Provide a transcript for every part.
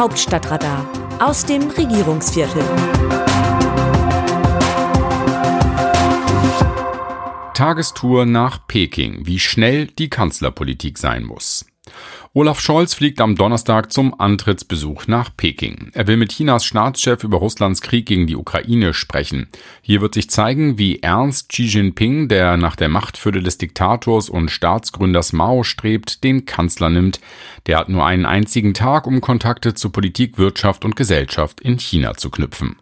Hauptstadtradar aus dem Regierungsviertel. Tagestour nach Peking, wie schnell die Kanzlerpolitik sein muss. Olaf Scholz fliegt am Donnerstag zum Antrittsbesuch nach Peking. Er will mit Chinas Staatschef über Russlands Krieg gegen die Ukraine sprechen. Hier wird sich zeigen, wie ernst Xi Jinping, der nach der Machtfülle des Diktators und Staatsgründers Mao strebt, den Kanzler nimmt. Der hat nur einen einzigen Tag, um Kontakte zu Politik, Wirtschaft und Gesellschaft in China zu knüpfen.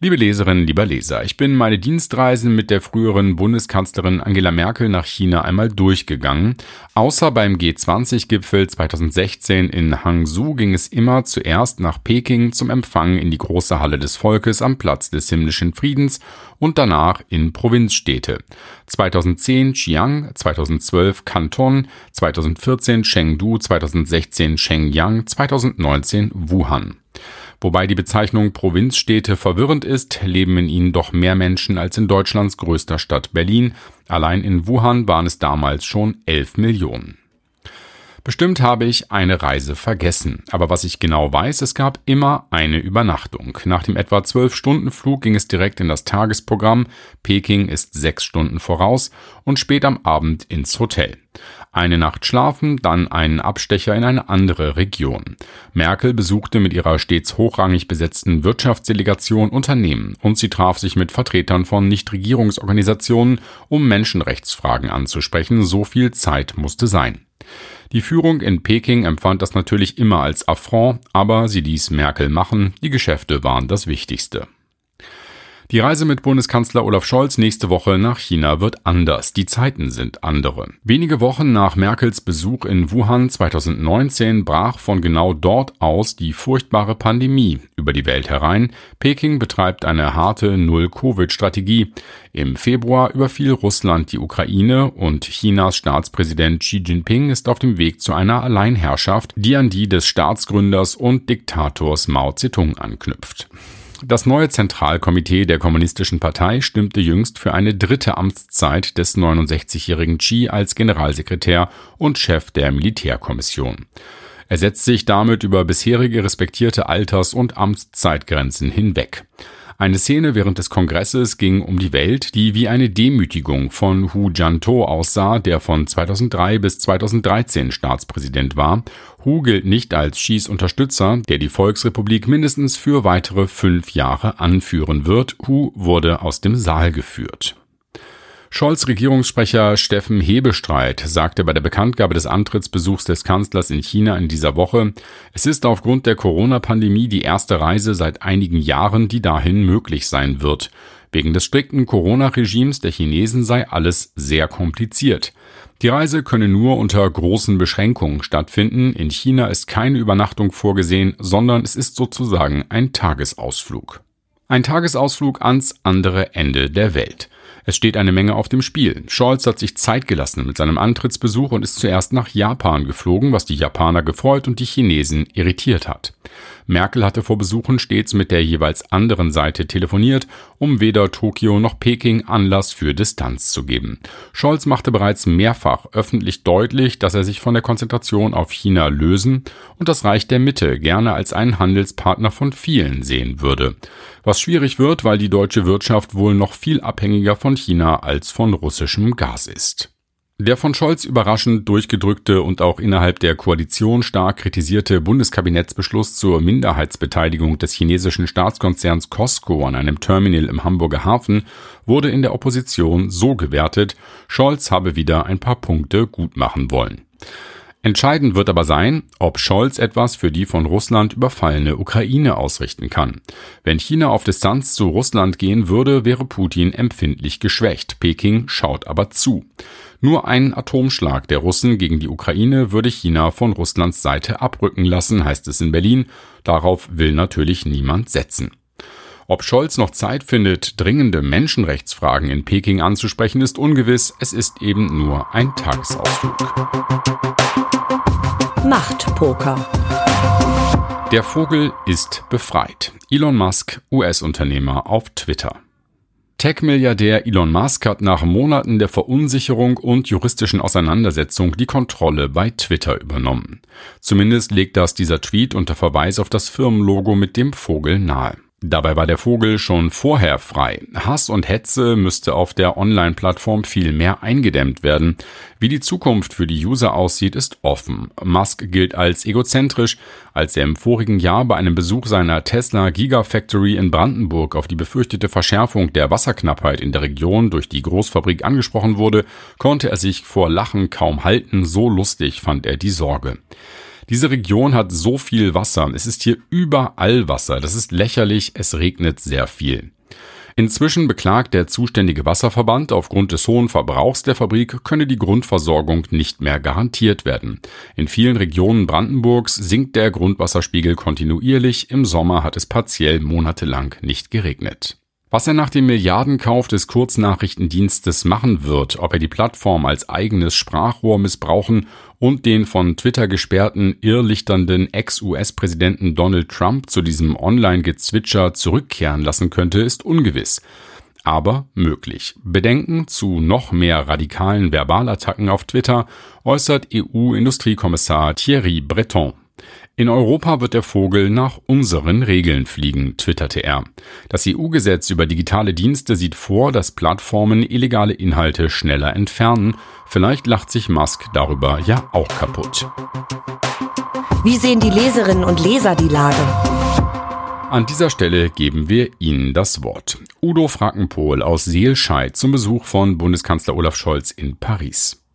Liebe Leserinnen, lieber Leser, ich bin meine Dienstreisen mit der früheren Bundeskanzlerin Angela Merkel nach China einmal durchgegangen. Außer beim G20-Gipfel 2016 in Hangzhou ging es immer zuerst nach Peking zum Empfang in die große Halle des Volkes am Platz des himmlischen Friedens und danach in Provinzstädte. 2010 Xi'an, 2012 Kanton, 2014 Chengdu, 2016 Shenyang, 2019 Wuhan. Wobei die Bezeichnung Provinzstädte verwirrend ist, leben in ihnen doch mehr Menschen als in Deutschlands größter Stadt Berlin. Allein in Wuhan waren es damals schon 11 Millionen. Bestimmt habe ich eine Reise vergessen, aber was ich genau weiß, es gab immer eine Übernachtung. Nach dem etwa 12-Stunden-Flug ging es direkt in das Tagesprogramm, Peking ist sechs Stunden voraus und spät am Abend ins Hotel. Eine Nacht schlafen, dann einen Abstecher in eine andere Region. Merkel besuchte mit ihrer stets hochrangig besetzten Wirtschaftsdelegation Unternehmen und sie traf sich mit Vertretern von Nichtregierungsorganisationen, um Menschenrechtsfragen anzusprechen. So viel Zeit musste sein. Die Führung in Peking empfand das natürlich immer als Affront, aber sie ließ Merkel machen, die Geschäfte waren das Wichtigste. Die Reise mit Bundeskanzler Olaf Scholz nächste Woche nach China wird anders. Die Zeiten sind andere. Wenige Wochen nach Merkels Besuch in Wuhan 2019 brach von genau dort aus die furchtbare Pandemie über die Welt herein. Peking betreibt eine harte Null-Covid-Strategie. Im Februar überfiel Russland die Ukraine und Chinas Staatspräsident Xi Jinping ist auf dem Weg zu einer Alleinherrschaft, die an die des Staatsgründers und Diktators Mao Zedong anknüpft. Das neue Zentralkomitee der Kommunistischen Partei stimmte jüngst für eine dritte Amtszeit des 69-jährigen Xi als Generalsekretär und Chef der Militärkommission. Er setzt sich damit über bisherige respektierte Alters- und Amtszeitgrenzen hinweg. Eine Szene während des Kongresses ging um die Welt, die wie eine Demütigung von Hu Jiantou aussah, der von 2003 bis 2013 Staatspräsident war. Hu gilt nicht als Xis Unterstützer, der die Volksrepublik mindestens für weitere fünf Jahre anführen wird. Hu wurde aus dem Saal geführt. Scholz Regierungssprecher Steffen Hebestreit sagte bei der Bekanntgabe des Antrittsbesuchs des Kanzlers in China in dieser Woche, es ist aufgrund der Corona-Pandemie die erste Reise seit einigen Jahren, die dahin möglich sein wird. Wegen des strikten Corona-Regimes der Chinesen sei alles sehr kompliziert. Die Reise könne nur unter großen Beschränkungen stattfinden. In China ist keine Übernachtung vorgesehen, sondern es ist sozusagen ein Tagesausflug. Ein Tagesausflug ans andere Ende der Welt. Es steht eine Menge auf dem Spiel. Scholz hat sich Zeit gelassen mit seinem Antrittsbesuch und ist zuerst nach Japan geflogen, was die Japaner gefreut und die Chinesen irritiert hat. Merkel hatte vor Besuchen stets mit der jeweils anderen Seite telefoniert, um weder Tokio noch Peking Anlass für Distanz zu geben. Scholz machte bereits mehrfach öffentlich deutlich, dass er sich von der Konzentration auf China lösen und das Reich der Mitte gerne als einen Handelspartner von vielen sehen würde. Was schwierig wird, weil die deutsche Wirtschaft wohl noch viel abhängiger von China als von russischem Gas ist. Der von Scholz überraschend durchgedrückte und auch innerhalb der Koalition stark kritisierte Bundeskabinettsbeschluss zur Minderheitsbeteiligung des chinesischen Staatskonzerns Costco an einem Terminal im Hamburger Hafen wurde in der Opposition so gewertet, Scholz habe wieder ein paar Punkte gut machen wollen. Entscheidend wird aber sein, ob Scholz etwas für die von Russland überfallene Ukraine ausrichten kann. Wenn China auf Distanz zu Russland gehen würde, wäre Putin empfindlich geschwächt. Peking schaut aber zu. Nur ein Atomschlag der Russen gegen die Ukraine würde China von Russlands Seite abrücken lassen, heißt es in Berlin. Darauf will natürlich niemand setzen. Ob Scholz noch Zeit findet, dringende Menschenrechtsfragen in Peking anzusprechen, ist ungewiss. Es ist eben nur ein Tagesausflug. Machtpoker. Der Vogel ist befreit. Elon Musk, US-Unternehmer auf Twitter. Tech-Milliardär Elon Musk hat nach Monaten der Verunsicherung und juristischen Auseinandersetzung die Kontrolle bei Twitter übernommen. Zumindest legt das dieser Tweet unter Verweis auf das Firmenlogo mit dem Vogel nahe. Dabei war der Vogel schon vorher frei. Hass und Hetze müsste auf der Online-Plattform viel mehr eingedämmt werden. Wie die Zukunft für die User aussieht, ist offen. Musk gilt als egozentrisch, als er im vorigen Jahr bei einem Besuch seiner Tesla Gigafactory in Brandenburg auf die befürchtete Verschärfung der Wasserknappheit in der Region durch die Großfabrik angesprochen wurde, konnte er sich vor Lachen kaum halten, so lustig fand er die Sorge. Diese Region hat so viel Wasser. Es ist hier überall Wasser. Das ist lächerlich. Es regnet sehr viel. Inzwischen beklagt der zuständige Wasserverband, aufgrund des hohen Verbrauchs der Fabrik könne die Grundversorgung nicht mehr garantiert werden. In vielen Regionen Brandenburgs sinkt der Grundwasserspiegel kontinuierlich, im Sommer hat es partiell monatelang nicht geregnet. Was er nach dem Milliardenkauf des Kurznachrichtendienstes machen wird, ob er die Plattform als eigenes Sprachrohr missbrauchen und den von Twitter gesperrten, irrlichternden Ex-US-Präsidenten Donald Trump zu diesem Online-Gezwitscher zurückkehren lassen könnte, ist ungewiss. Aber möglich. Bedenken zu noch mehr radikalen Verbalattacken auf Twitter äußert EU-Industriekommissar Thierry Breton. In Europa wird der Vogel nach unseren Regeln fliegen, twitterte er. Das EU-Gesetz über digitale Dienste sieht vor, dass Plattformen illegale Inhalte schneller entfernen. Vielleicht lacht sich Musk darüber ja auch kaputt. Wie sehen die Leserinnen und Leser die Lage? An dieser Stelle geben wir Ihnen das Wort. Udo Frankenpohl aus Seelscheid zum Besuch von Bundeskanzler Olaf Scholz in Paris.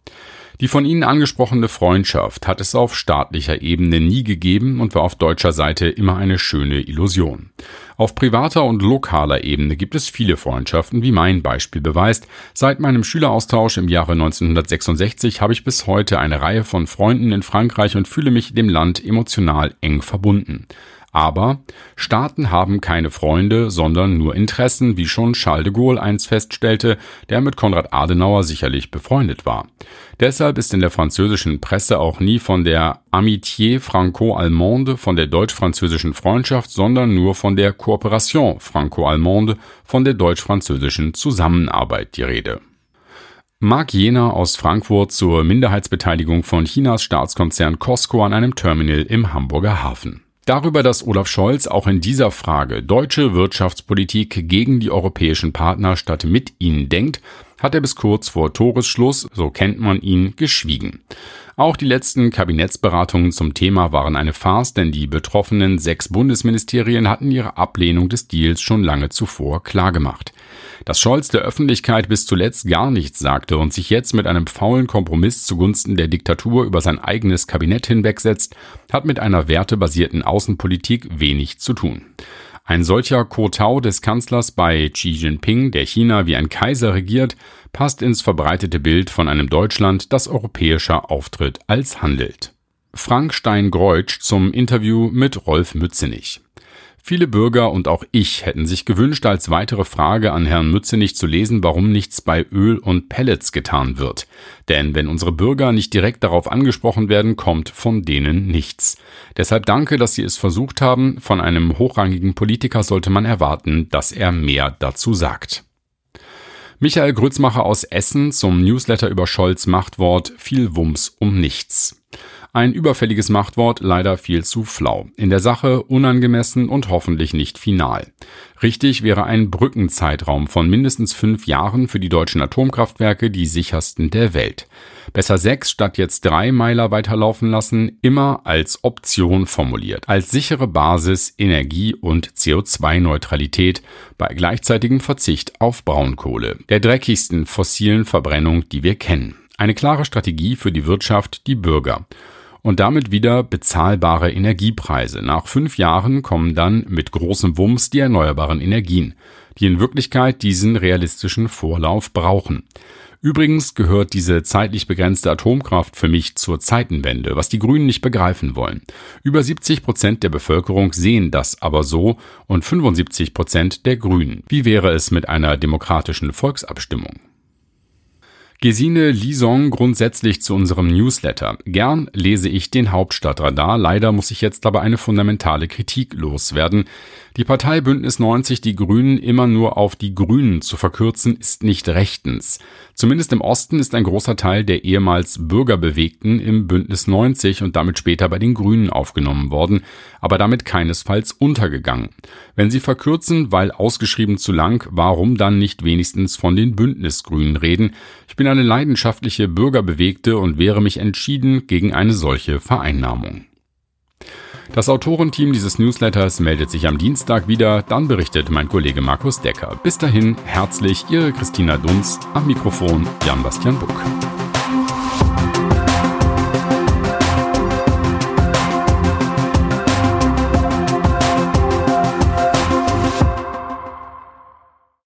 Die von Ihnen angesprochene Freundschaft hat es auf staatlicher Ebene nie gegeben und war auf deutscher Seite immer eine schöne Illusion. Auf privater und lokaler Ebene gibt es viele Freundschaften, wie mein Beispiel beweist. Seit meinem Schüleraustausch im Jahre 1966 habe ich bis heute eine Reihe von Freunden in Frankreich und fühle mich dem Land emotional eng verbunden. Aber Staaten haben keine Freunde, sondern nur Interessen, wie schon Charles de Gaulle einst feststellte, der mit Konrad Adenauer sicherlich befreundet war. Deshalb ist in der französischen Presse auch nie von der Amitié franco-allemande, von der deutsch-französischen Freundschaft, sondern nur von der Cooperation franco-allemande, von der deutsch-französischen Zusammenarbeit die Rede. Mark Jener aus Frankfurt zur Minderheitsbeteiligung von Chinas Staatskonzern Costco an einem Terminal im Hamburger Hafen. Darüber, dass Olaf Scholz auch in dieser Frage deutsche Wirtschaftspolitik gegen die europäischen Partner statt mit ihnen denkt, hat er bis kurz vor Toresschluss, so kennt man ihn, geschwiegen. Auch die letzten Kabinettsberatungen zum Thema waren eine Farce, denn die betroffenen sechs Bundesministerien hatten ihre Ablehnung des Deals schon lange zuvor klargemacht. Dass Scholz der Öffentlichkeit bis zuletzt gar nichts sagte und sich jetzt mit einem faulen Kompromiss zugunsten der Diktatur über sein eigenes Kabinett hinwegsetzt, hat mit einer wertebasierten Außenpolitik wenig zu tun. Ein solcher Kotau des Kanzlers bei Xi Jinping, der China wie ein Kaiser regiert, passt ins verbreitete Bild von einem Deutschland, das europäischer auftritt als handelt. Frank Stein-Greutsch zum Interview mit Rolf Mützenich. Viele Bürger und auch ich hätten sich gewünscht, als weitere Frage an Herrn Mützenich zu lesen, warum nichts bei Öl und Pellets getan wird. Denn wenn unsere Bürger nicht direkt darauf angesprochen werden, kommt von denen nichts. Deshalb danke, dass Sie es versucht haben. Von einem hochrangigen Politiker sollte man erwarten, dass er mehr dazu sagt. Michael Grützmacher aus Essen zum Newsletter über Scholz Machtwort viel Wumms um nichts. Ein überfälliges Machtwort, leider viel zu flau. In der Sache unangemessen und hoffentlich nicht final. Richtig wäre ein Brückenzeitraum von mindestens fünf Jahren für die deutschen Atomkraftwerke die sichersten der Welt. Besser sechs statt jetzt drei Meiler weiterlaufen lassen, immer als Option formuliert. Als sichere Basis Energie- und CO2-Neutralität bei gleichzeitigem Verzicht auf Braunkohle, der dreckigsten fossilen Verbrennung, die wir kennen. Eine klare Strategie für die Wirtschaft, die Bürger und damit wieder bezahlbare Energiepreise. Nach fünf Jahren kommen dann mit großem Wumms die erneuerbaren Energien, die in Wirklichkeit diesen realistischen Vorlauf brauchen. Übrigens gehört diese zeitlich begrenzte Atomkraft für mich zur Zeitenwende, was die Grünen nicht begreifen wollen. Über 70 Prozent der Bevölkerung sehen das aber so und 75 Prozent der Grünen. Wie wäre es mit einer demokratischen Volksabstimmung? Gesine Lison grundsätzlich zu unserem Newsletter. Gern lese ich den Hauptstadtradar. Leider muss ich jetzt aber eine fundamentale Kritik loswerden. Die Partei Bündnis 90 Die Grünen immer nur auf die Grünen zu verkürzen, ist nicht rechtens. Zumindest im Osten ist ein großer Teil der ehemals Bürgerbewegten im Bündnis 90 und damit später bei den Grünen aufgenommen worden, aber damit keinesfalls untergegangen. Wenn sie verkürzen, weil ausgeschrieben zu lang, warum dann nicht wenigstens von den Bündnisgrünen reden? Ich bin eine leidenschaftliche Bürgerbewegte und wehre mich entschieden gegen eine solche Vereinnahmung. Das Autorenteam dieses Newsletters meldet sich am Dienstag wieder, dann berichtet mein Kollege Markus Decker. Bis dahin herzlich Ihre Christina Dunz, am Mikrofon Jan-Bastian Buck.